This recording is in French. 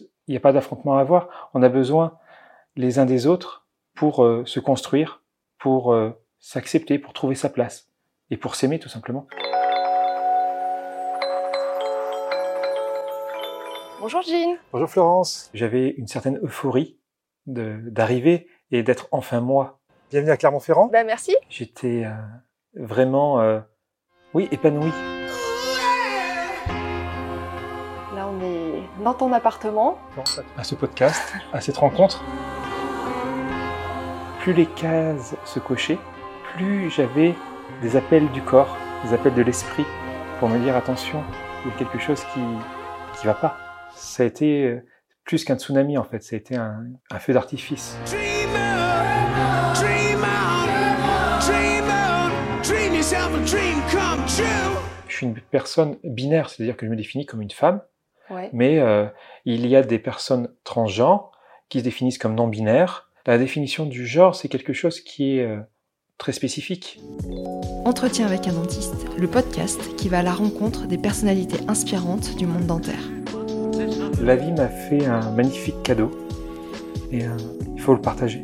Il n'y a pas d'affrontement à avoir. On a besoin les uns des autres pour euh, se construire, pour euh, s'accepter, pour trouver sa place et pour s'aimer tout simplement. Bonjour Jean. Bonjour Florence. J'avais une certaine euphorie d'arriver et d'être enfin moi. Bienvenue à Clermont-Ferrand. Bah merci. J'étais euh, vraiment, euh, oui, épanoui. Dans ton appartement. À ce podcast, à cette rencontre. Plus les cases se cochaient, plus j'avais des appels du corps, des appels de l'esprit pour me dire attention, il y a quelque chose qui qui va pas. Ça a été euh, plus qu'un tsunami en fait, ça a été un, un feu d'artifice. Je suis une personne binaire, c'est-à-dire que je me définis comme une femme, Ouais. mais euh, il y a des personnes transgenres qui se définissent comme non binaires. La définition du genre, c'est quelque chose qui est euh, très spécifique. Entretien avec un dentiste, le podcast qui va à la rencontre des personnalités inspirantes du monde dentaire. La vie m'a fait un magnifique cadeau et euh, il faut le partager.